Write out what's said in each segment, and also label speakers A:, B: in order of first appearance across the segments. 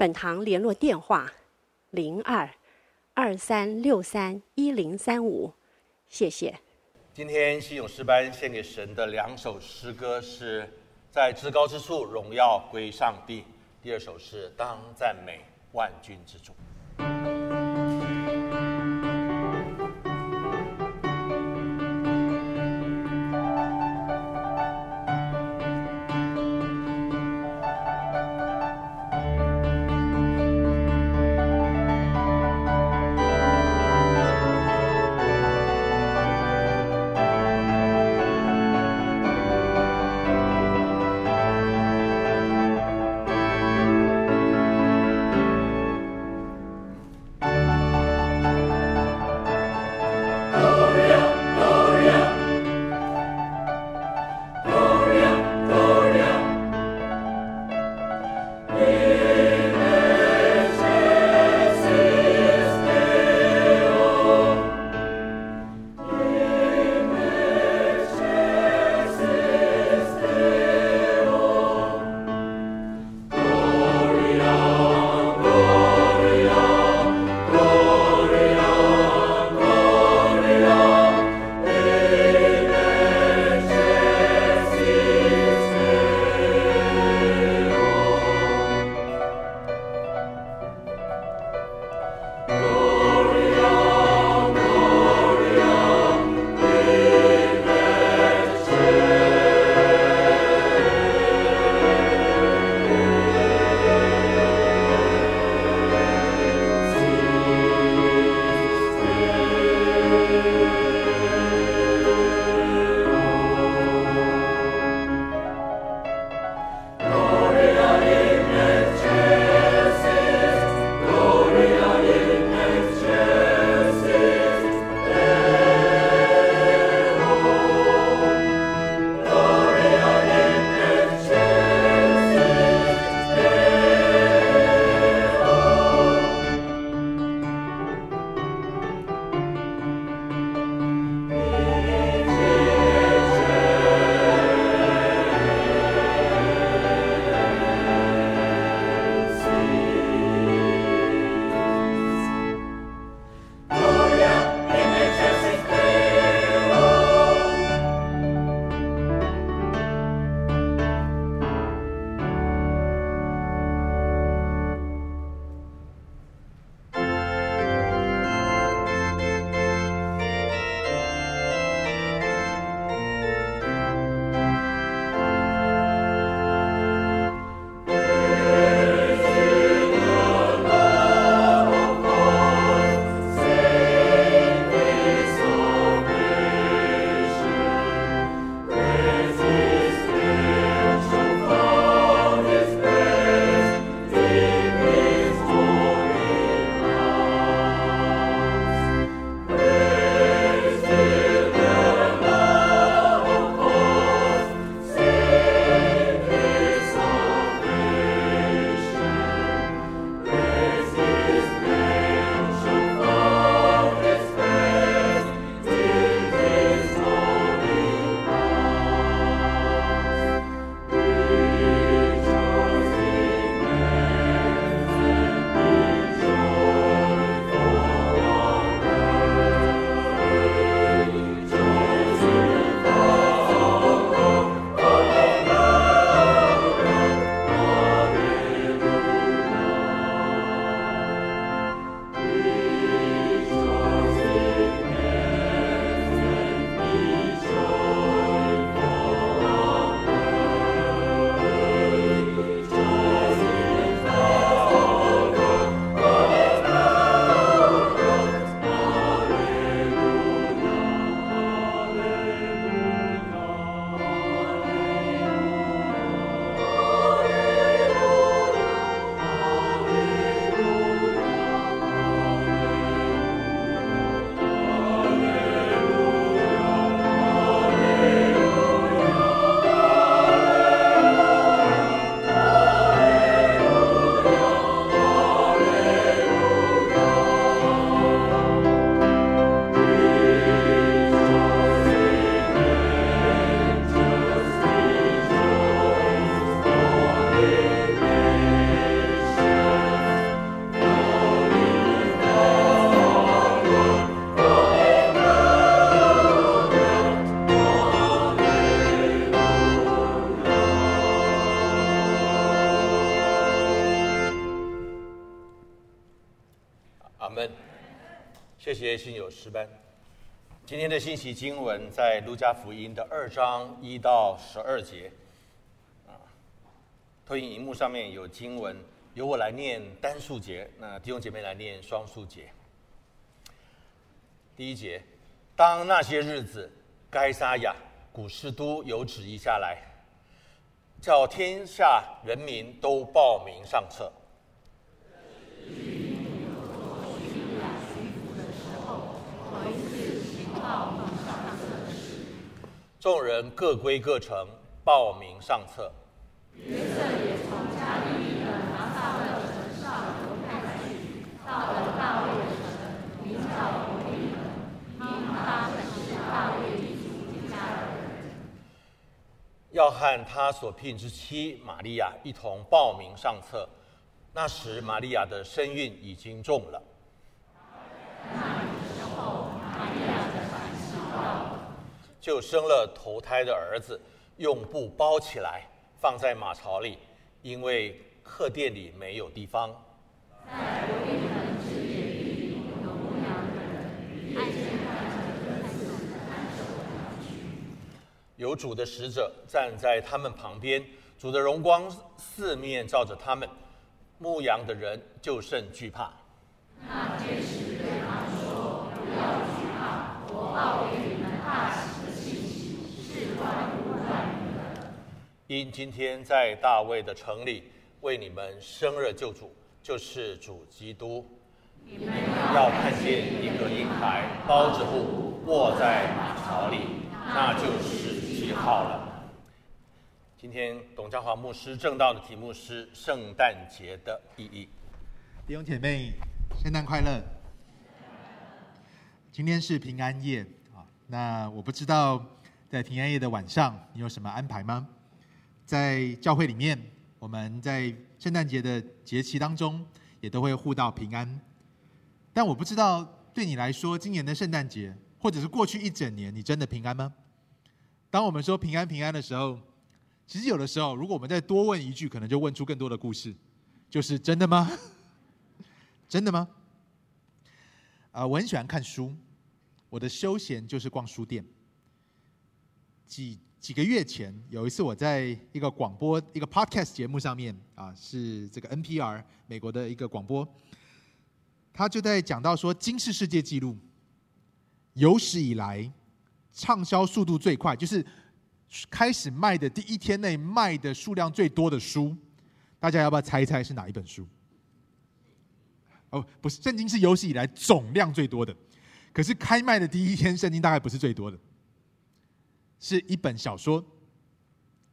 A: 本堂联络电话：零二二三六三一零三五，谢谢。
B: 今天信友诗班献给神的两首诗歌是在至高之处荣耀归上帝，第二首是当赞美万军之主。门。谢谢信友诗班。今天的信息经文在路加福音的二章一到十二节。啊，投影荧幕上面有经文，由我来念单数节，那弟兄姐妹来念双数节。第一节，当那些日子，该撒亚古士都有旨意下来，叫天下人民都报名上册。众人各归各城，报名上册。约瑟也从加利利的拿撒勒城上犹太去，到了大卫城，名叫伯利恒，因他本是大卫一族一家的人。要和他所聘之妻玛利亚一同报名上册。那时，玛利亚的身孕已经重了。就生了头胎的儿子，用布包起来，放在马槽里，因为客店里没有地方。有，主的使者站在他们旁边，主的荣光四面照着他们，牧羊的人就甚惧怕。那天使对他说：“不要惧怕，我报给你们大喜。”因今天在大卫的城里为你们生了救主，就是主基督。你们要看见一个婴孩包着布卧在马槽里，那就是记号了。今天董家华牧师证道的题目是圣诞节的意义。
C: 弟兄姐妹，圣诞快乐！今天是平安夜啊，那我不知道在平安夜的晚上你有什么安排吗？在教会里面，我们在圣诞节的节期当中，也都会互道平安。但我不知道对你来说，今年的圣诞节，或者是过去一整年，你真的平安吗？当我们说平安平安的时候，其实有的时候，如果我们再多问一句，可能就问出更多的故事，就是真的吗？真的吗？啊，我很喜欢看书，我的休闲就是逛书店。几几个月前，有一次我在一个广播、一个 podcast 节目上面啊，是这个 NPR 美国的一个广播，他就在讲到说，金氏世界纪录有史以来畅销速度最快，就是开始卖的第一天内卖的数量最多的书，大家要不要猜一猜是哪一本书？哦，不是，圣经是有史以来总量最多的，可是开卖的第一天，圣经大概不是最多的。是一本小说，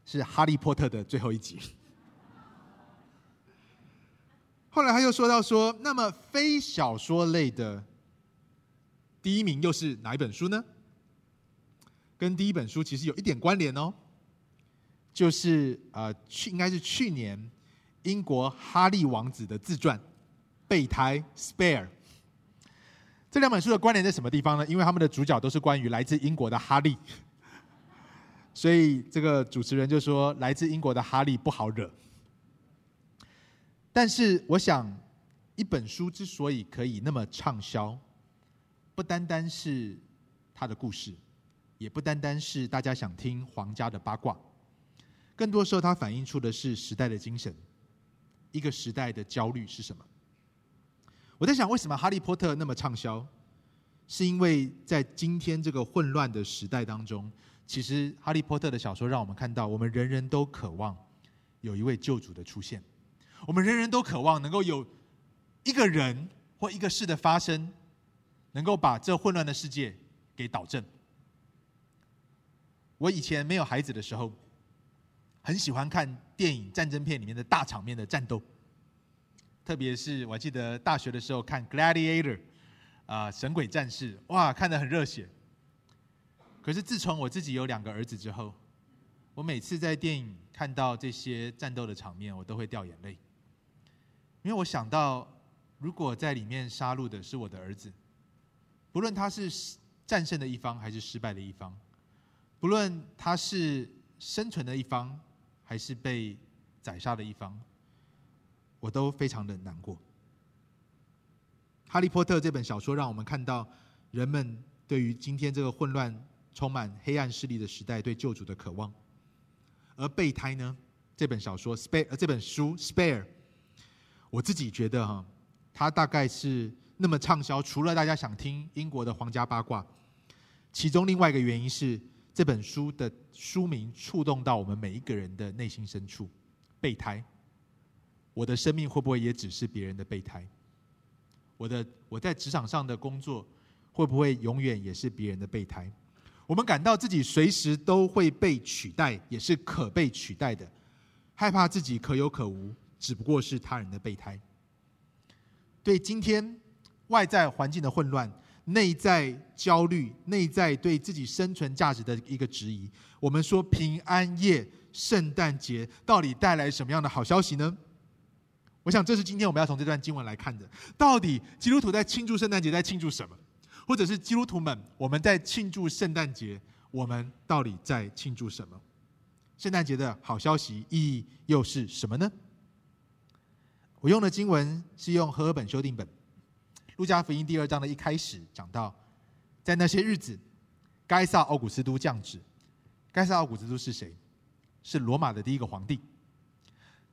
C: 是《哈利波特》的最后一集。后来他又说到说，那么非小说类的第一名又是哪一本书呢？跟第一本书其实有一点关联哦，就是呃去应该是去年英国哈利王子的自传《备胎》（Spare）。这两本书的关联在什么地方呢？因为他们的主角都是关于来自英国的哈利。所以这个主持人就说：“来自英国的哈利不好惹。”但是我想，一本书之所以可以那么畅销，不单单是它的故事，也不单单是大家想听皇家的八卦，更多时候它反映出的是时代的精神。一个时代的焦虑是什么？我在想，为什么《哈利波特》那么畅销？是因为在今天这个混乱的时代当中。其实，《哈利波特》的小说让我们看到，我们人人都渴望有一位救主的出现。我们人人都渴望能够有一个人或一个事的发生，能够把这混乱的世界给导正。我以前没有孩子的时候，很喜欢看电影战争片里面的大场面的战斗，特别是我记得大学的时候看《Gladiator》啊，《神鬼战士》，哇，看得很热血。可是自从我自己有两个儿子之后，我每次在电影看到这些战斗的场面，我都会掉眼泪，因为我想到，如果在里面杀戮的是我的儿子，不论他是战胜的一方还是失败的一方，不论他是生存的一方还是被宰杀的一方，我都非常的难过。哈利波特》这本小说让我们看到人们对于今天这个混乱、充满黑暗势力的时代对救主的渴望。而备胎呢？这本小说《Spare》，这本书《Spare》，我自己觉得哈，它大概是那么畅销，除了大家想听英国的皇家八卦，其中另外一个原因是这本书的书名触动到我们每一个人的内心深处。备胎，我的生命会不会也只是别人的备胎？我的我在职场上的工作会不会永远也是别人的备胎？我们感到自己随时都会被取代，也是可被取代的，害怕自己可有可无，只不过是他人的备胎。对今天外在环境的混乱、内在焦虑、内在对自己生存价值的一个质疑，我们说平安夜、圣诞节到底带来什么样的好消息呢？我想这是今天我们要从这段经文来看的。到底基督徒在庆祝圣诞节，在庆祝什么？或者是基督徒们，我们在庆祝圣诞节，我们到底在庆祝什么？圣诞节的好消息意义又是什么呢？我用的经文是用和合本修订本，路加福音第二章的一开始讲到，在那些日子，该撒奥古斯都降旨。该撒奥古斯都是谁？是罗马的第一个皇帝。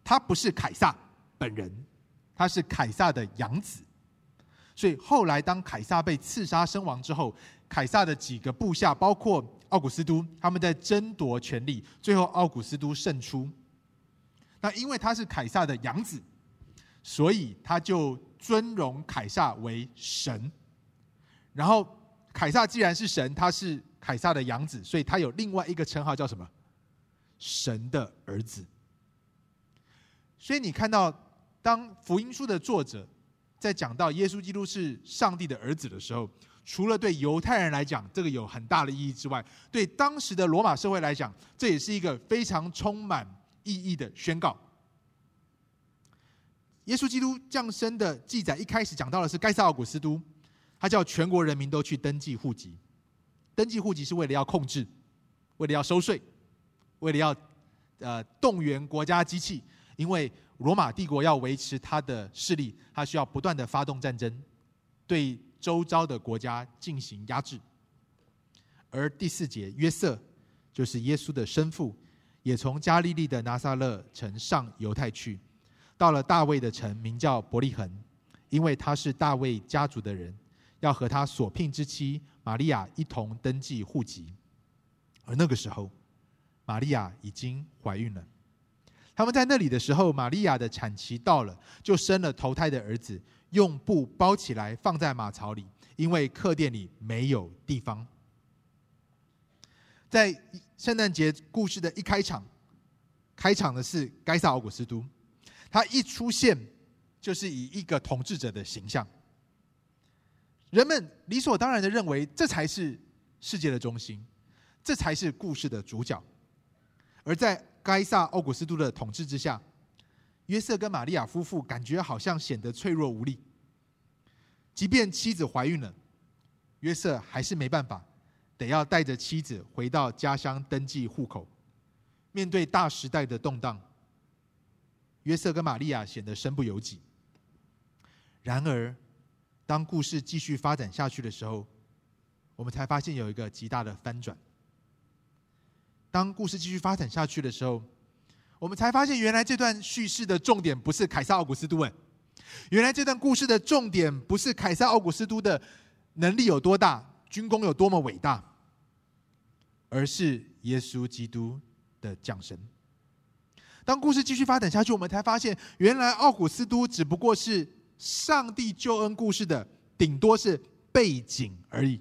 C: 他不是凯撒本人，他是凯撒的养子。所以后来，当凯撒被刺杀身亡之后，凯撒的几个部下，包括奥古斯都，他们在争夺权力，最后奥古斯都胜出。那因为他是凯撒的养子，所以他就尊荣凯撒为神。然后，凯撒既然是神，他是凯撒的养子，所以他有另外一个称号叫什么？神的儿子。所以你看到，当福音书的作者。在讲到耶稣基督是上帝的儿子的时候，除了对犹太人来讲这个有很大的意义之外，对当时的罗马社会来讲，这也是一个非常充满意义的宣告。耶稣基督降生的记载一开始讲到的是该撒奥古斯都，他叫全国人民都去登记户籍，登记户籍是为了要控制，为了要收税，为了要呃动员国家机器，因为。罗马帝国要维持他的势力，他需要不断的发动战争，对周遭的国家进行压制。而第四节，约瑟就是耶稣的生父，也从加利利的拿撒勒城上犹太去，到了大卫的城，名叫伯利恒，因为他是大卫家族的人，要和他所聘之妻玛利亚一同登记户籍。而那个时候，玛利亚已经怀孕了。他们在那里的时候，玛利亚的产期到了，就生了头胎的儿子，用布包起来放在马槽里，因为客店里没有地方。在圣诞节故事的一开场，开场的是该撒奥古斯都，他一出现就是以一个统治者的形象，人们理所当然的认为这才是世界的中心，这才是故事的主角，而在。该萨奥古斯都的统治之下，约瑟跟玛利亚夫妇感觉好像显得脆弱无力。即便妻子怀孕了，约瑟还是没办法，得要带着妻子回到家乡登记户口。面对大时代的动荡，约瑟跟玛利亚显得身不由己。然而，当故事继续发展下去的时候，我们才发现有一个极大的翻转。当故事继续发展下去的时候，我们才发现，原来这段叙事的重点不是凯撒奥古斯都，哎，原来这段故事的重点不是凯撒奥古斯都的能力有多大，军功有多么伟大，而是耶稣基督的降生。当故事继续发展下去，我们才发现，原来奥古斯都只不过是上帝救恩故事的顶多是背景而已，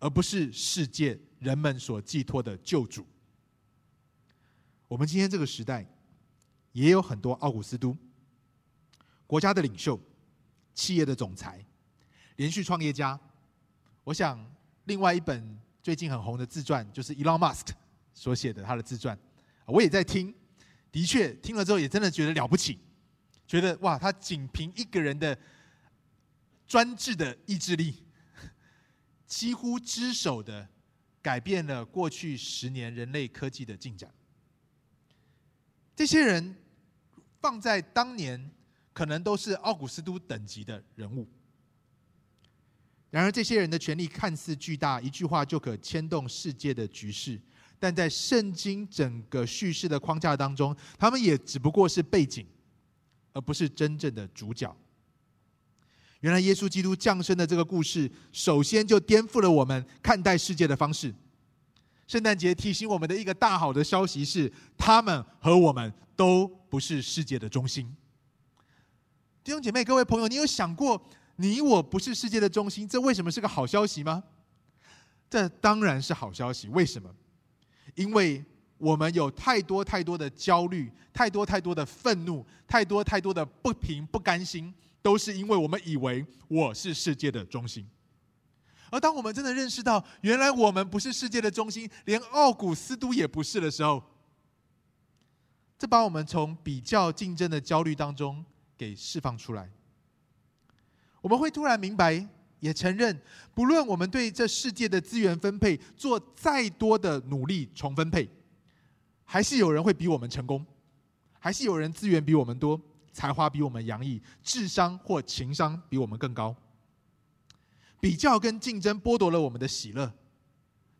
C: 而不是世界。人们所寄托的救主，我们今天这个时代也有很多奥古斯都，国家的领袖、企业的总裁、连续创业家。我想，另外一本最近很红的自传，就是 Elon Musk 所写的他的自传，我也在听。的确，听了之后也真的觉得了不起，觉得哇，他仅凭一个人的专制的意志力，几乎只手的。改变了过去十年人类科技的进展。这些人放在当年可能都是奥古斯都等级的人物。然而，这些人的权力看似巨大，一句话就可牵动世界的局势，但在圣经整个叙事的框架当中，他们也只不过是背景，而不是真正的主角。原来，耶稣基督降生的这个故事，首先就颠覆了我们看待世界的方式。圣诞节提醒我们的一个大好的消息是，他们和我们都不是世界的中心。弟兄姐妹、各位朋友，你有想过？你我不是世界的中心，这为什么是个好消息吗？这当然是好消息。为什么？因为我们有太多太多的焦虑，太多太多的愤怒，太多太多的不平不甘心，都是因为我们以为我是世界的中心。而当我们真的认识到，原来我们不是世界的中心，连奥古斯都也不是的时候，这把我们从比较竞争的焦虑当中给释放出来。我们会突然明白，也承认，不论我们对这世界的资源分配做再多的努力重分配，还是有人会比我们成功，还是有人资源比我们多，才华比我们洋溢，智商或情商比我们更高。比较跟竞争剥夺了我们的喜乐，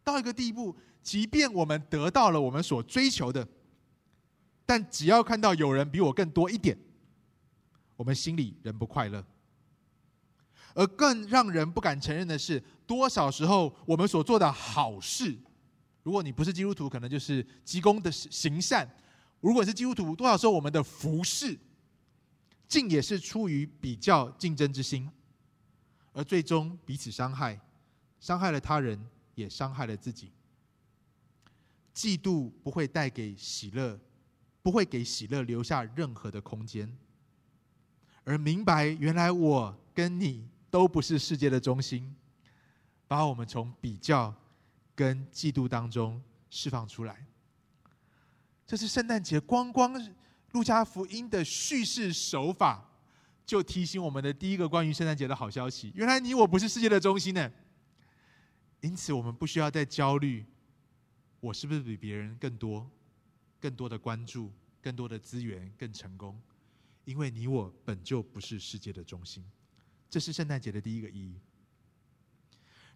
C: 到一个地步，即便我们得到了我们所追求的，但只要看到有人比我更多一点，我们心里仍不快乐。而更让人不敢承认的是，多少时候我们所做的好事，如果你不是基督徒，可能就是积功的行善；如果是基督徒，多少时候我们的服事，竟也是出于比较竞争之心，而最终彼此伤害，伤害了他人，也伤害了自己。嫉妒不会带给喜乐，不会给喜乐留下任何的空间，而明白原来我跟你。都不是世界的中心，把我们从比较跟嫉妒当中释放出来。这是圣诞节，光光路加福音的叙事手法，就提醒我们的第一个关于圣诞节的好消息：原来你我不是世界的中心呢。因此，我们不需要再焦虑，我是不是比别人更多、更多的关注、更多的资源、更成功？因为你我本就不是世界的中心。这是圣诞节的第一个意义。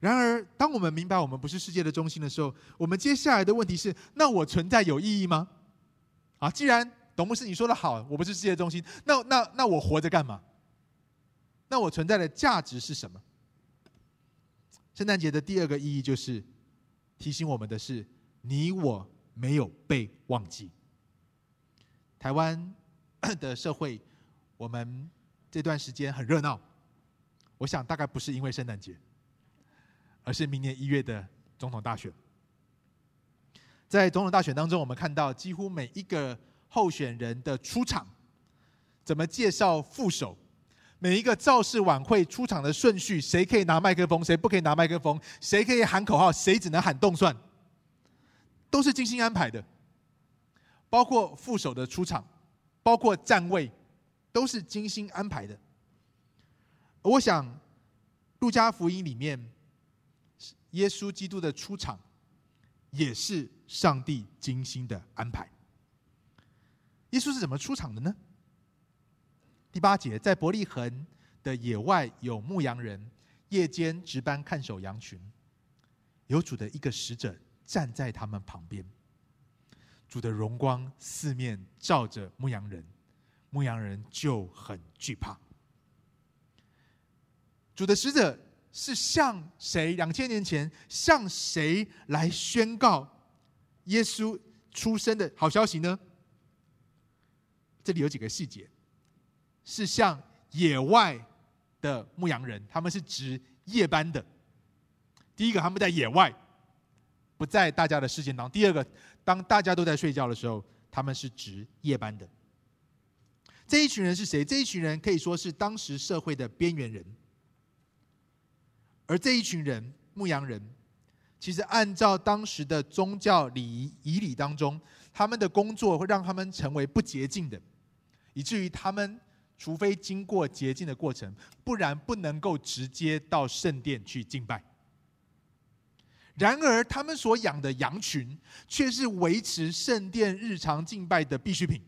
C: 然而，当我们明白我们不是世界的中心的时候，我们接下来的问题是：那我存在有意义吗？啊，既然董牧师你说的好，我不是世界中心，那那那我活着干嘛？那我存在的价值是什么？圣诞节的第二个意义就是提醒我们的是：你我没有被忘记。台湾的社会，我们这段时间很热闹。我想大概不是因为圣诞节，而是明年一月的总统大选。在总统大选当中，我们看到几乎每一个候选人的出场，怎么介绍副手，每一个造势晚会出场的顺序，谁可以拿麦克风，谁不可以拿麦克风，谁可以喊口号，谁只能喊动算，都是精心安排的。包括副手的出场，包括站位，都是精心安排的。我想，《路加福音》里面，耶稣基督的出场，也是上帝精心的安排。耶稣是怎么出场的呢？第八节，在伯利恒的野外有牧羊人，夜间值班看守羊群，有主的一个使者站在他们旁边，主的荣光四面照着牧羊人，牧羊人就很惧怕。主的使者是向谁？两千年前向谁来宣告耶稣出生的好消息呢？这里有几个细节，是像野外的牧羊人，他们是值夜班的。第一个，他们在野外，不在大家的视线当中；第二个，当大家都在睡觉的时候，他们是值夜班的。这一群人是谁？这一群人可以说是当时社会的边缘人。而这一群人，牧羊人，其实按照当时的宗教礼仪仪礼当中，他们的工作会让他们成为不洁净的，以至于他们除非经过洁净的过程，不然不能够直接到圣殿去敬拜。然而，他们所养的羊群却是维持圣殿日常敬拜的必需品。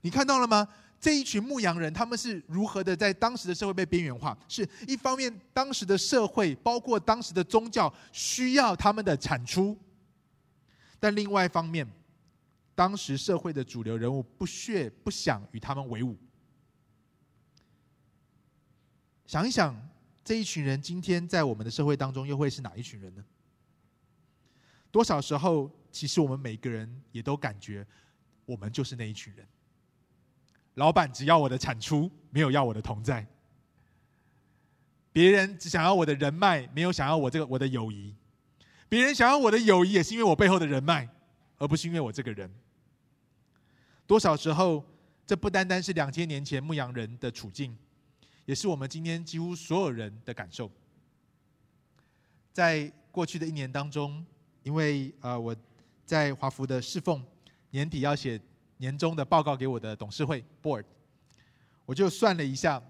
C: 你看到了吗？这一群牧羊人他们是如何的在当时的社会被边缘化。是一方面，当时的社会包括当时的宗教需要他们的产出，但另外一方面，当时社会的主流人物不屑不想与他们为伍。想一想，这一群人今天在我们的社会当中又会是哪一群人呢？多少时候，其实我们每个人也都感觉，我们就是那一群人。老板只要我的产出，没有要我的同在；别人只想要我的人脉，没有想要我这个我的友谊；别人想要我的友谊，也是因为我背后的人脉，而不是因为我这个人。多少时候，这不单单是两千年前牧羊人的处境，也是我们今天几乎所有人的感受。在过去的一年当中，因为呃我在华福的侍奉，年底要写年终的报告给我的董事会 board，我就算了一下，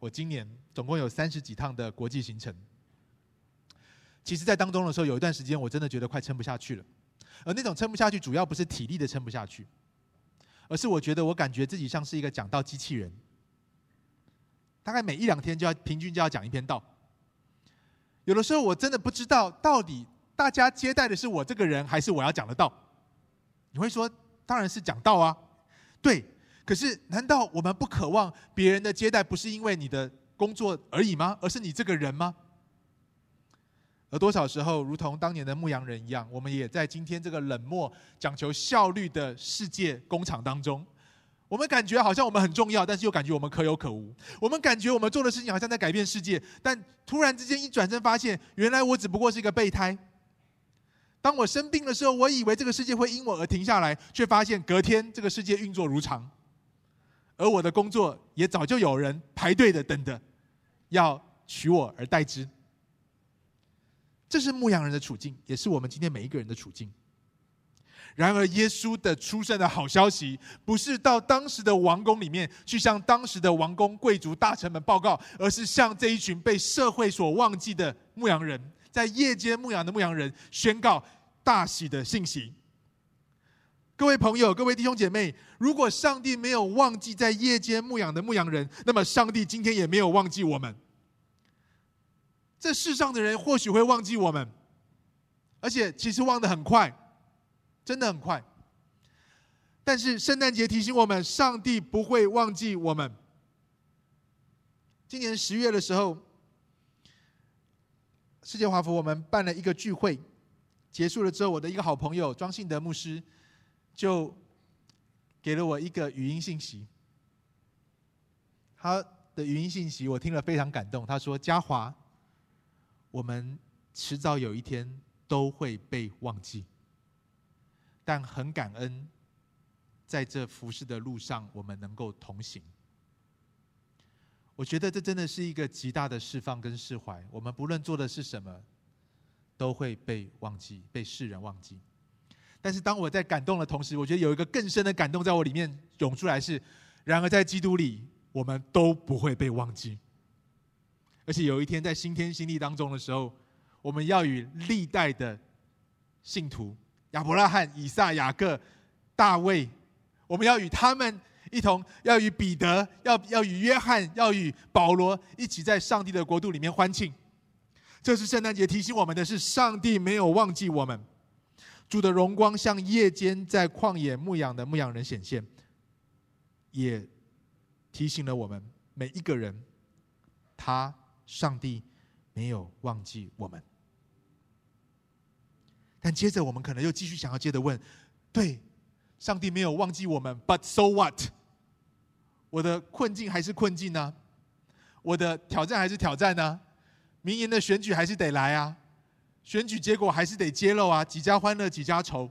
C: 我今年总共有三十几趟的国际行程。其实，在当中的时候，有一段时间我真的觉得快撑不下去了。而那种撑不下去，主要不是体力的撑不下去，而是我觉得我感觉自己像是一个讲道机器人，大概每一两天就要平均就要讲一篇道。有的时候我真的不知道到底大家接待的是我这个人，还是我要讲的道。你会说？当然是讲道啊，对。可是，难道我们不渴望别人的接待，不是因为你的工作而已吗？而是你这个人吗？而多少时候，如同当年的牧羊人一样，我们也在今天这个冷漠、讲求效率的世界工厂当中，我们感觉好像我们很重要，但是又感觉我们可有可无。我们感觉我们做的事情好像在改变世界，但突然之间一转身，发现原来我只不过是一个备胎。当我生病的时候，我以为这个世界会因我而停下来，却发现隔天这个世界运作如常，而我的工作也早就有人排队的等着，要取我而代之。这是牧羊人的处境，也是我们今天每一个人的处境。然而，耶稣的出生的好消息，不是到当时的王宫里面去向当时的王公贵族大臣们报告，而是向这一群被社会所忘记的牧羊人。在夜间牧羊的牧羊人宣告大喜的信息。各位朋友，各位弟兄姐妹，如果上帝没有忘记在夜间牧羊的牧羊人，那么上帝今天也没有忘记我们。这世上的人或许会忘记我们，而且其实忘得很快，真的很快。但是圣诞节提醒我们，上帝不会忘记我们。今年十月的时候。世界华福，我们办了一个聚会，结束了之后，我的一个好朋友庄信德牧师就给了我一个语音信息。他的语音信息我听了非常感动。他说：“嘉华，我们迟早有一天都会被忘记，但很感恩，在这服侍的路上，我们能够同行。”我觉得这真的是一个极大的释放跟释怀。我们不论做的是什么，都会被忘记，被世人忘记。但是当我在感动的同时，我觉得有一个更深的感动在我里面涌出来是：然而在基督里，我们都不会被忘记。而且有一天在新天新地当中的时候，我们要与历代的信徒亚伯拉罕、以撒、雅各、大卫，我们要与他们。一同要与彼得、要要与约翰、要与保罗一起在上帝的国度里面欢庆。这是圣诞节提醒我们的是，上帝没有忘记我们。主的荣光像夜间在旷野牧羊的牧羊人显现，也提醒了我们每一个人，他上帝没有忘记我们。但接着我们可能又继续想要接着问：对，上帝没有忘记我们，But so what？我的困境还是困境呢？我的挑战还是挑战呢？明年的选举还是得来啊，选举结果还是得揭露啊，几家欢乐几家愁。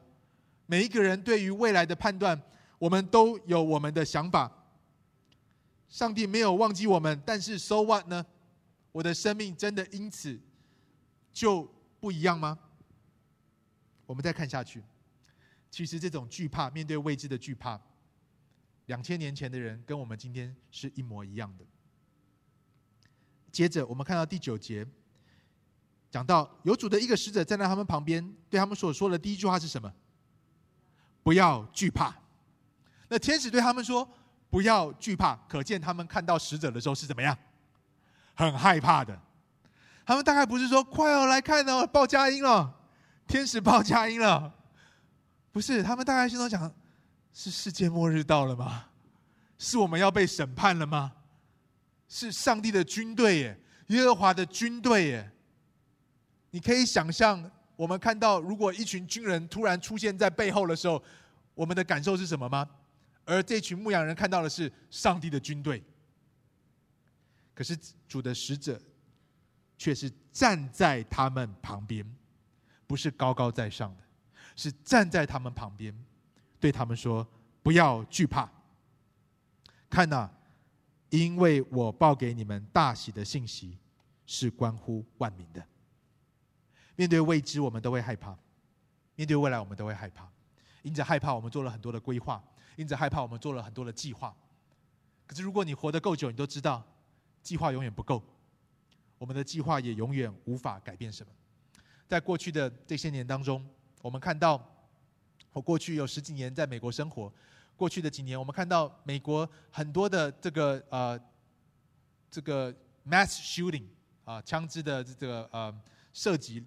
C: 每一个人对于未来的判断，我们都有我们的想法。上帝没有忘记我们，但是 so what 呢？我的生命真的因此就不一样吗？我们再看下去，其实这种惧怕，面对未知的惧怕。两千年前的人跟我们今天是一模一样的。接着，我们看到第九节，讲到有主的一个使者站在他们旁边，对他们所说的第一句话是什么？不要惧怕。那天使对他们说：“不要惧怕。可见他们看到使者的时候是怎么样？很害怕的。他们大概不是说快哦，来看哦，报佳音了，天使报佳音了。不是，他们大概心中想：是世界末日到了吗？是我们要被审判了吗？是上帝的军队耶，耶和华的军队耶。你可以想象，我们看到如果一群军人突然出现在背后的时候，我们的感受是什么吗？而这群牧羊人看到的是上帝的军队。可是主的使者却是站在他们旁边，不是高高在上的，是站在他们旁边，对他们说：“不要惧怕。看哪，因为我报给你们大喜的信息，是关乎万民的。面对未知，我们都会害怕；面对未来，我们都会害怕。因着害怕，我们做了很多的规划；因着害怕，我们做了很多的计划。可是，如果你活得够久，你都知道。”计划永远不够，我们的计划也永远无法改变什么。在过去的这些年当中，我们看到，我过去有十几年在美国生活，过去的几年，我们看到美国很多的这个呃这个 mass shooting 啊，枪支的这个呃涉及，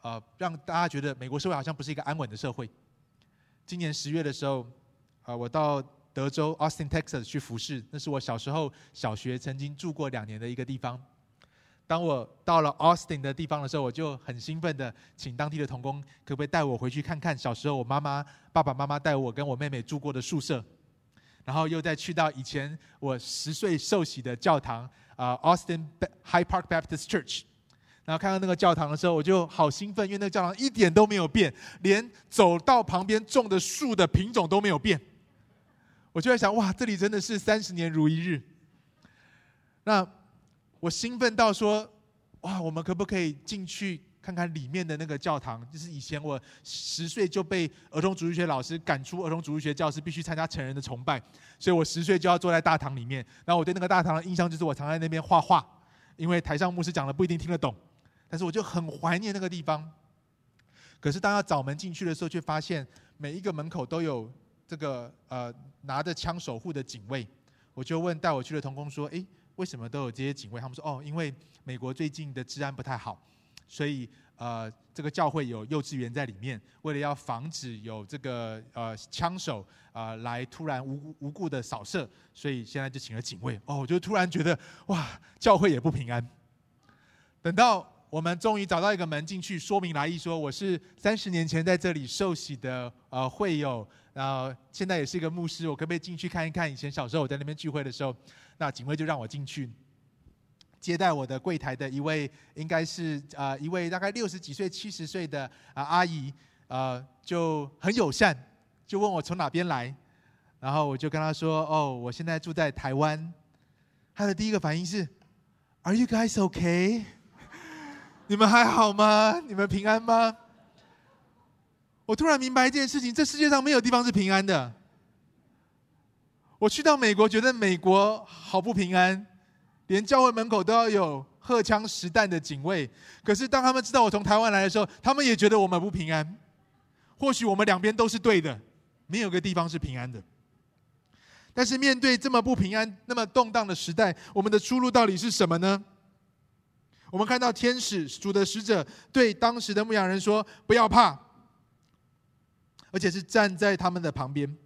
C: 呃，让大家觉得美国社会好像不是一个安稳的社会。今年十月的时候，啊，我到。德州 Austin Texas 去服侍，那是我小时候小学曾经住过两年的一个地方。当我到了 Austin 的地方的时候，我就很兴奋的请当地的童工，可不可以带我回去看看小时候我妈妈、爸爸妈妈带我跟我妹妹住过的宿舍，然后又再去到以前我十岁受洗的教堂啊、Austin High Park Baptist Church，然后看到那个教堂的时候，我就好兴奋，因为那个教堂一点都没有变，连走到旁边种的树的品种都没有变。我就在想，哇，这里真的是三十年如一日。那我兴奋到说，哇，我们可不可以进去看看里面的那个教堂？就是以前我十岁就被儿童主日学老师赶出儿童主日学教室，必须参加成人的崇拜，所以我十岁就要坐在大堂里面。然后我对那个大堂的印象就是，我常在那边画画，因为台上牧师讲的不一定听得懂，但是我就很怀念那个地方。可是当要找门进去的时候，却发现每一个门口都有。这个呃拿着枪守护的警卫，我就问带我去的同工说：“诶，为什么都有这些警卫？”他们说：“哦，因为美国最近的治安不太好，所以呃这个教会有幼稚园在里面，为了要防止有这个呃枪手、呃、来突然无无故的扫射，所以现在就请了警卫。”哦，我就突然觉得哇，教会也不平安。等到我们终于找到一个门进去，说明来意说：“我是三十年前在这里受洗的呃会友。”然后现在也是一个牧师，我可不可以进去看一看？以前小时候我在那边聚会的时候，那警卫就让我进去接待我的柜台的一位，应该是啊、呃、一位大概六十几岁、七十岁的啊阿姨，呃就很友善，就问我从哪边来，然后我就跟他说：“哦，我现在住在台湾。”他的第一个反应是：“Are you guys okay？你们还好吗？你们平安吗？”我突然明白一件事情：这世界上没有地方是平安的。我去到美国，觉得美国好不平安，连教会门口都要有荷枪实弹的警卫。可是当他们知道我从台湾来的时候，他们也觉得我们不平安。或许我们两边都是对的，没有个地方是平安的。但是面对这么不平安、那么动荡的时代，我们的出路到底是什么呢？我们看到天使主的使者对当时的牧羊人说：“不要怕。”而且是站在他们的旁边，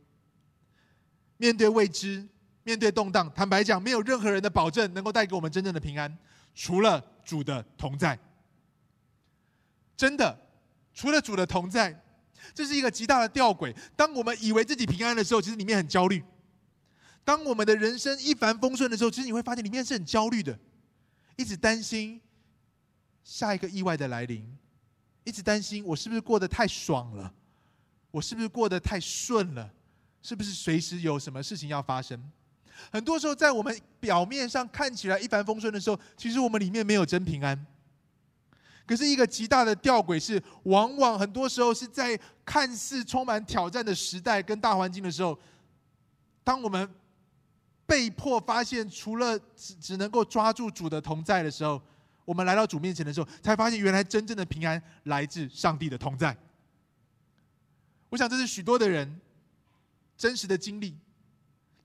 C: 面对未知，面对动荡。坦白讲，没有任何人的保证能够带给我们真正的平安，除了主的同在。真的，除了主的同在，这是一个极大的吊诡。当我们以为自己平安的时候，其实里面很焦虑；当我们的人生一帆风顺的时候，其实你会发现里面是很焦虑的，一直担心下一个意外的来临，一直担心我是不是过得太爽了。我是不是过得太顺了？是不是随时有什么事情要发生？很多时候，在我们表面上看起来一帆风顺的时候，其实我们里面没有真平安。可是，一个极大的吊诡是，往往很多时候是在看似充满挑战的时代跟大环境的时候，当我们被迫发现，除了只只能够抓住主的同在的时候，我们来到主面前的时候，才发现原来真正的平安来自上帝的同在。我想这是许多的人真实的经历，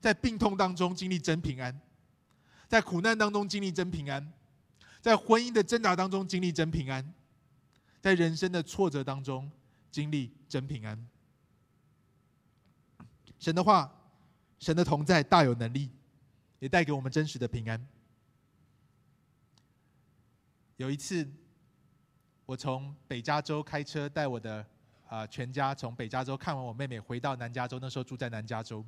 C: 在病痛当中经历真平安，在苦难当中经历真平安，在婚姻的挣扎当中经历真平安，在人生的挫折当中经历真平安。神的话，神的同在大有能力，也带给我们真实的平安。有一次，我从北加州开车带我的啊全家从北加州看完我妹妹回到南加州，那时候住在南加州。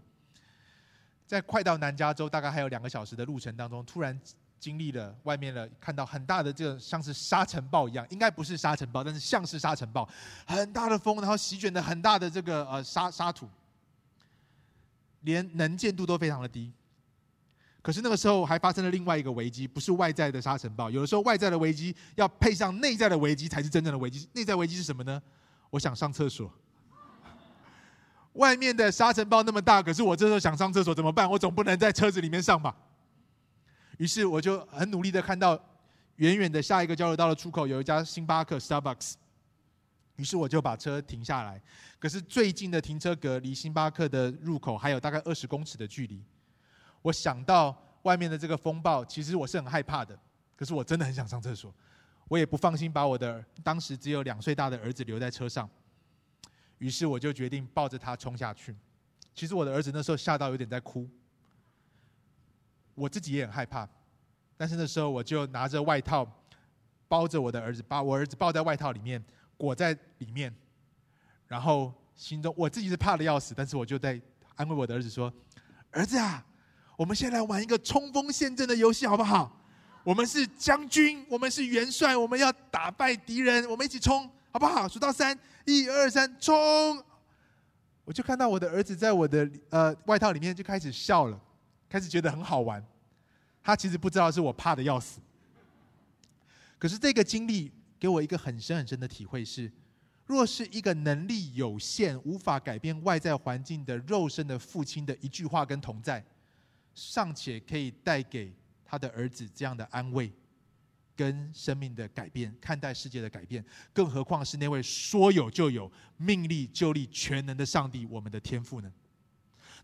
C: 在快到南加州，大概还有两个小时的路程当中，突然经历了外面了，看到很大的这个像是沙尘暴一样，应该不是沙尘暴，但是像是沙尘暴，很大的风，然后席卷的很大的这个呃沙沙土，连能见度都非常的低。可是那个时候还发生了另外一个危机，不是外在的沙尘暴，有的时候外在的危机要配上内在的危机才是真正的危机。内在危机是什么呢？我想上厕所。外面的沙尘暴那么大，可是我这时候想上厕所怎么办？我总不能在车子里面上吧。于是我就很努力的看到远远的下一个交流道的出口有一家星巴克 （Starbucks）。于是我就把车停下来。可是最近的停车格离星巴克的入口还有大概二十公尺的距离。我想到外面的这个风暴，其实我是很害怕的。可是我真的很想上厕所，我也不放心把我的当时只有两岁大的儿子留在车上。于是我就决定抱着他冲下去。其实我的儿子那时候吓到有点在哭，我自己也很害怕。但是那时候我就拿着外套包着我的儿子，把我儿子抱在外套里面，裹在里面。然后心中我自己是怕的要死，但是我就在安慰我的儿子说：“儿子啊，我们先来玩一个冲锋陷阵的游戏好不好？我们是将军，我们是元帅，我们要打败敌人，我们一起冲。”好不好？数到三，一二三，冲！我就看到我的儿子在我的呃外套里面就开始笑了，开始觉得很好玩。他其实不知道是我怕的要死。可是这个经历给我一个很深很深的体会是：若是一个能力有限、无法改变外在环境的肉身的父亲的一句话跟同在，尚且可以带给他的儿子这样的安慰。跟生命的改变，看待世界的改变，更何况是那位说有就有、命立就立、全能的上帝，我们的天赋呢？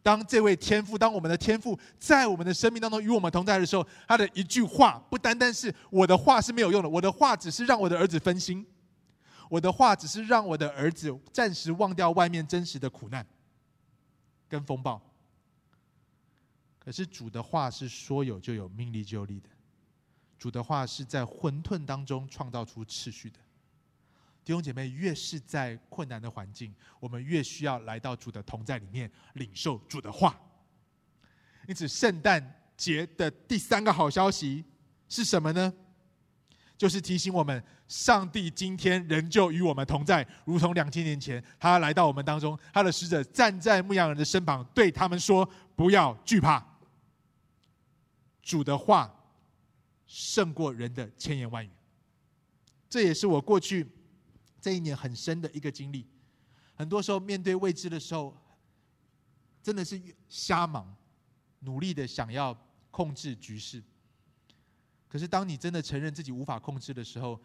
C: 当这位天赋，当我们的天赋在我们的生命当中与我们同在的时候，他的一句话，不单单是我的话是没有用的，我的话只是让我的儿子分心，我的话只是让我的儿子暂时忘掉外面真实的苦难跟风暴。可是主的话是说有就有、命立就立的。主的话是在混沌当中创造出秩序的，弟兄姐妹，越是在困难的环境，我们越需要来到主的同在里面，领受主的话。因此，圣诞节的第三个好消息是什么呢？就是提醒我们，上帝今天仍旧与我们同在，如同两千年前他来到我们当中，他的使者站在牧羊人的身旁，对他们说：“不要惧怕。”主的话。胜过人的千言万语，这也是我过去这一年很深的一个经历。很多时候面对未知的时候，真的是瞎忙，努力的想要控制局势。可是当你真的承认自己无法控制的时候，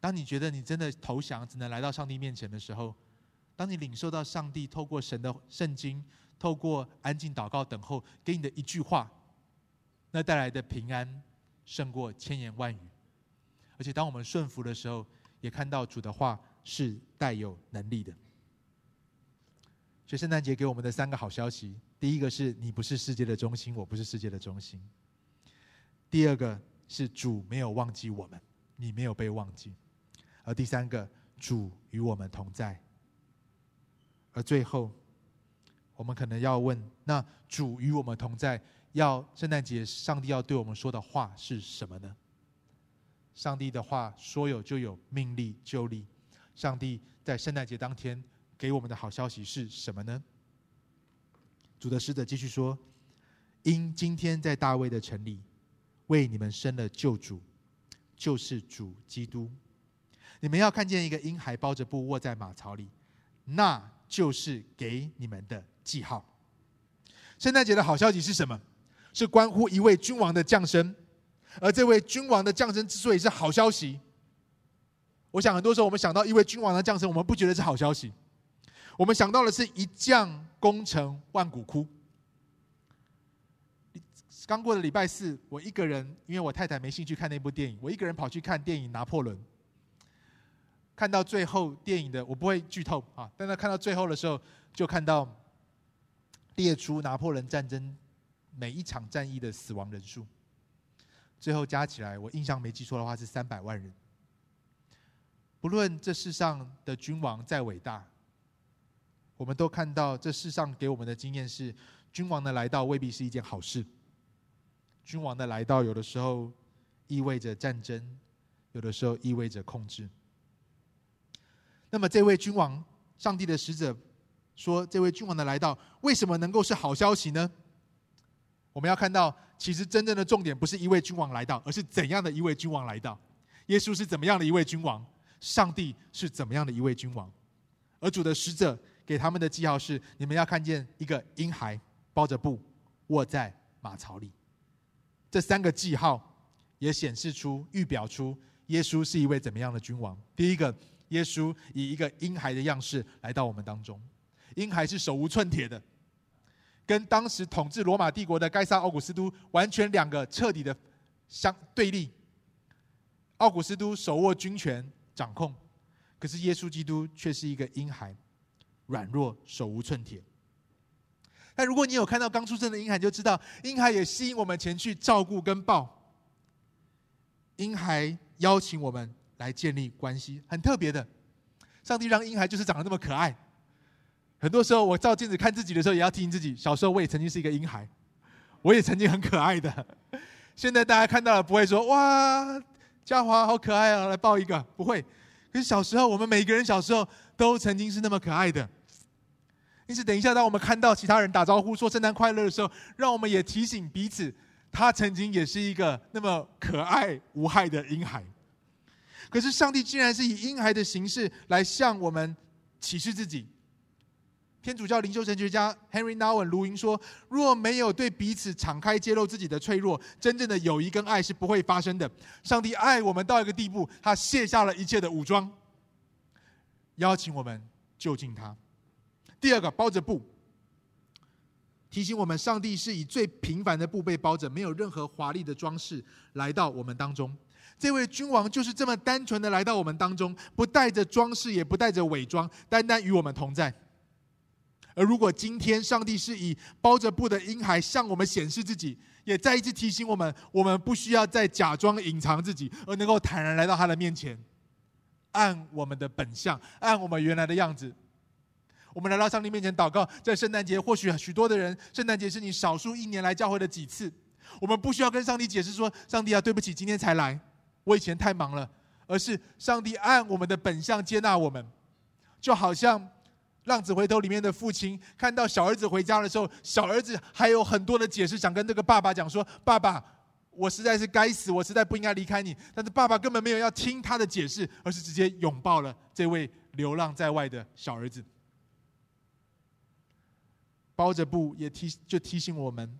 C: 当你觉得你真的投降，只能来到上帝面前的时候，当你领受到上帝透过神的圣经，透过安静祷告等候给你的一句话，那带来的平安。胜过千言万语，而且当我们顺服的时候，也看到主的话是带有能力的。所以圣诞节给我们的三个好消息：第一个是你不是世界的中心，我不是世界的中心；第二个是主没有忘记我们，你没有被忘记；而第三个，主与我们同在。而最后，我们可能要问：那主与我们同在？要圣诞节，上帝要对我们说的话是什么呢？上帝的话说有就有，命立就立。上帝在圣诞节当天给我们的好消息是什么呢？主的使者继续说：“因今天在大卫的城里为你们生了救主，就是主基督。你们要看见一个婴孩包着布卧在马槽里，那就是给你们的记号。”圣诞节的好消息是什么？是关乎一位君王的降生，而这位君王的降生之所以是好消息，我想很多时候我们想到一位君王的降生，我们不觉得是好消息，我们想到的是一将功成万骨枯。刚过的礼拜四，我一个人，因为我太太没兴趣看那部电影，我一个人跑去看电影《拿破仑》。看到最后电影的，我不会剧透啊，但是看到最后的时候，就看到列出拿破仑战争每一场战役的死亡人数，最后加起来，我印象没记错的话是三百万人。不论这世上的君王再伟大，我们都看到这世上给我们的经验是，君王的来到未必是一件好事。君王的来到，有的时候意味着战争，有的时候意味着控制。那么，这位君王，上帝的使者说，这位君王的来到，为什么能够是好消息呢？我们要看到，其实真正的重点不是一位君王来到，而是怎样的一位君王来到。耶稣是怎么样的一位君王？上帝是怎么样的一位君王？而主的使者给他们的记号是：你们要看见一个婴孩包着布卧在马槽里。这三个记号也显示出、预表出耶稣是一位怎么样的君王。第一个，耶稣以一个婴孩的样式来到我们当中。婴孩是手无寸铁的，跟当时统治罗马帝国的该撒奥古斯都完全两个彻底的相对立。奥古斯都手握军权掌控，可是耶稣基督却是一个婴孩，软弱手无寸铁。但如果你有看到刚出生的婴孩，就知道婴孩也吸引我们前去照顾跟抱。婴孩邀请我们来建立关系，很特别的。上帝让婴孩就是长得那么可爱。很多时候我照镜子看自己的时候，也要提醒自己，小时候我也曾经是一个婴孩，我也曾经很可爱的。现在大家看到了不会说哇，嘉华好可爱啊，来抱一个，不会。可是小时候我们每个人小时候都曾经是那么可爱的。因此，等一下，当我们看到其他人打招呼说“圣诞快乐”的时候，让我们也提醒彼此，他曾经也是一个那么可爱无害的婴孩。可是，上帝竟然是以婴孩的形式来向我们启示自己。天主教灵修神学家 Henry Nowen 卢云说：“若没有对彼此敞开揭露自己的脆弱，真正的友谊跟爱是不会发生的。上帝爱我们到一个地步，他卸下了一切的武装，邀请我们就近他。”第二个包着布，提醒我们，上帝是以最平凡的布被包着，没有任何华丽的装饰来到我们当中。这位君王就是这么单纯的来到我们当中，不带着装饰，也不带着伪装，单单与我们同在。而如果今天上帝是以包着布的婴孩向我们显示自己，也再一次提醒我们，我们不需要再假装隐藏自己，而能够坦然来到他的面前，按我们的本相，按我们原来的样子。我们来到上帝面前祷告，在圣诞节，或许许多的人，圣诞节是你少数一年来教会的几次。我们不需要跟上帝解释说：“上帝啊，对不起，今天才来，我以前太忙了。”而是上帝按我们的本相接纳我们，就好像《浪子回头》里面的父亲看到小儿子回家的时候，小儿子还有很多的解释想跟这个爸爸讲说：“爸爸，我实在是该死，我实在不应该离开你。”但是爸爸根本没有要听他的解释，而是直接拥抱了这位流浪在外的小儿子。包着布也提就提醒我们，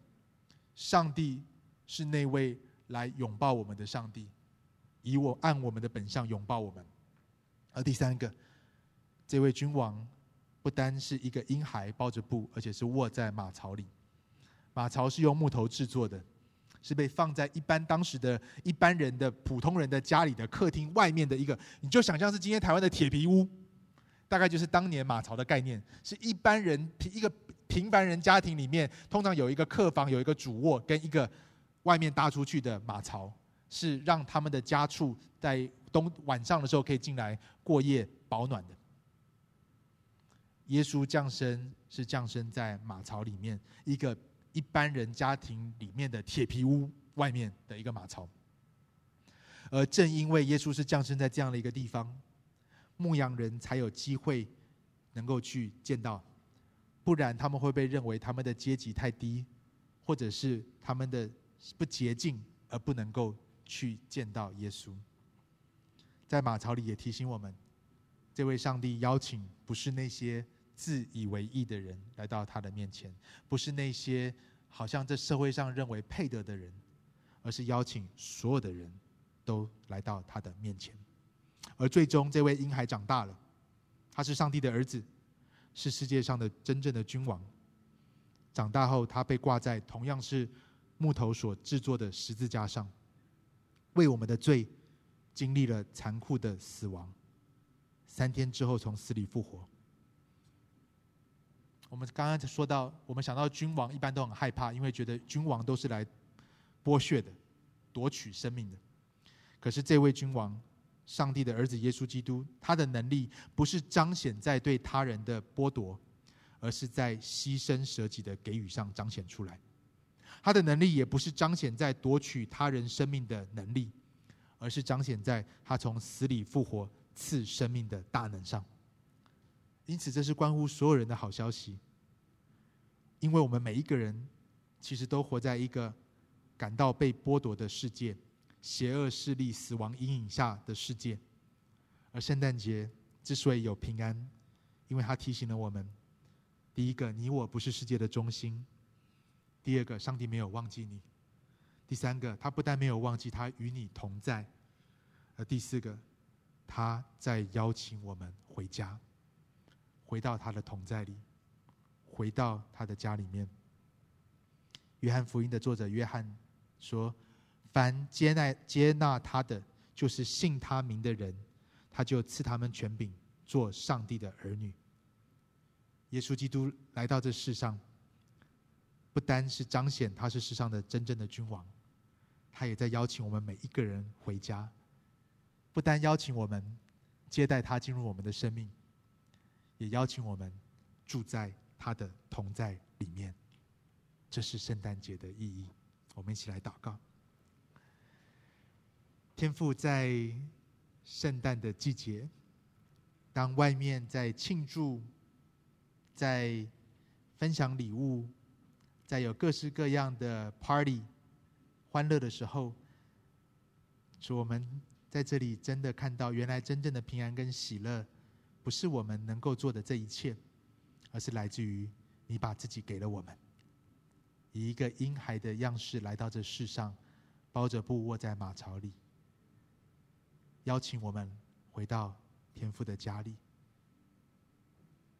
C: 上帝是那位来拥抱我们的上帝，以我按我们的本相拥抱我们。而第三个，这位君王不单是一个婴孩包着布，而且是卧在马槽里。马槽是用木头制作的，是被放在一般当时的一般人的普通人的家里的客厅外面的一个，你就想象是今天台湾的铁皮屋，大概就是当年马槽的概念，是一般人一个。平凡人家庭里面，通常有一个客房，有一个主卧，跟一个外面搭出去的马槽，是让他们的家畜在冬晚上的时候可以进来过夜保暖的。耶稣降生是降生在马槽里面，一个一般人家庭里面的铁皮屋外面的一个马槽。而正因为耶稣是降生在这样的一个地方，牧羊人才有机会能够去见到。不然他们会被认为他们的阶级太低，或者是他们的不洁净，而不能够去见到耶稣。在马槽里也提醒我们，这位上帝邀请不是那些自以为义的人来到他的面前，不是那些好像这社会上认为配得的人，而是邀请所有的人都来到他的面前。而最终，这位婴孩长大了，他是上帝的儿子。是世界上的真正的君王。长大后，他被挂在同样是木头所制作的十字架上，为我们的罪经历了残酷的死亡，三天之后从死里复活。我们刚刚说到，我们想到君王一般都很害怕，因为觉得君王都是来剥削的、夺取生命的。可是这位君王，上帝的儿子耶稣基督，他的能力不是彰显在对他人的剥夺，而是在牺牲舍己的给予上彰显出来。他的能力也不是彰显在夺取他人生命的能力，而是彰显在他从死里复活赐生命的大能上。因此，这是关乎所有人的好消息，因为我们每一个人其实都活在一个感到被剥夺的世界、邪恶势力、死亡阴影下的世界。而圣诞节之所以有平安，因为它提醒了我们：第一个，你我不是世界的中心；第二个，上帝没有忘记你；第三个，他不但没有忘记，他与你同在；而第四个，他在邀请我们回家。回到他的同在里，回到他的家里面。约翰福音的作者约翰说：“凡接纳接纳他的，就是信他名的人，他就赐他们权柄，做上帝的儿女。”耶稣基督来到这世上，不单是彰显他是世上的真正的君王，他也在邀请我们每一个人回家。不单邀请我们接待他进入我们的生命。也邀请我们住在他的同在里面，这是圣诞节的意义。我们一起来祷告。天父，在圣诞的季节，当外面在庆祝、在分享礼物、在有各式各样的 party 欢乐的时候，主，我们在这里真的看到，原来真正的平安跟喜乐。不是我们能够做的这一切，而是来自于你把自己给了我们，以一个婴孩的样式来到这世上，包着布卧在马槽里，邀请我们回到天父的家里。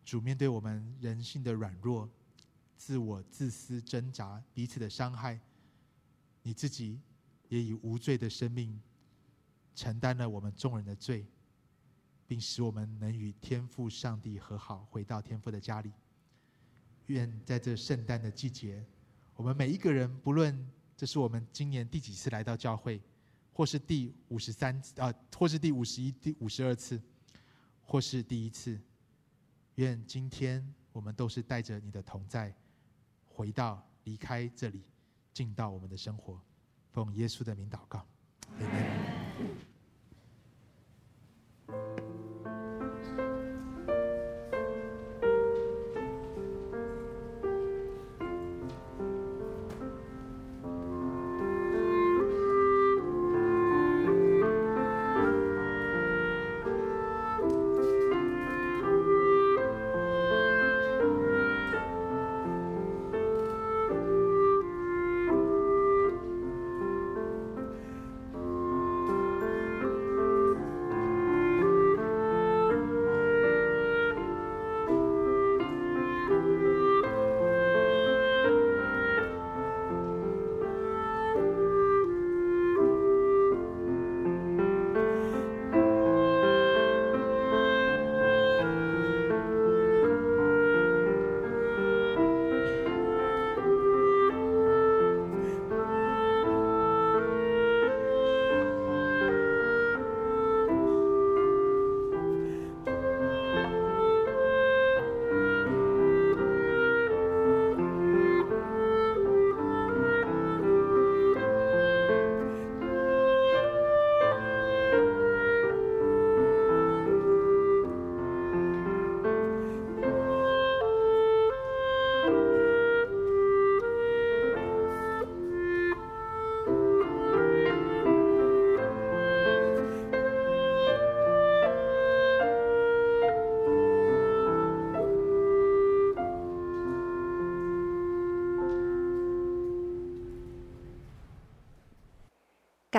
C: 主面对我们人性的软弱、自我自私挣扎、彼此的伤害，你自己也以无罪的生命承担了我们众人的罪。并使我们能与天父上帝和好，回到天父的家里。愿在这圣诞的季节，我们每一个人，不论这是我们今年第几次来到教会，或是第五十三次啊，或是第五十一、第五十二次，或是第一次，愿今天我们都是带着你的同在，回到离开这里，进到我们的生活。奉耶稣的名祷告，阿门。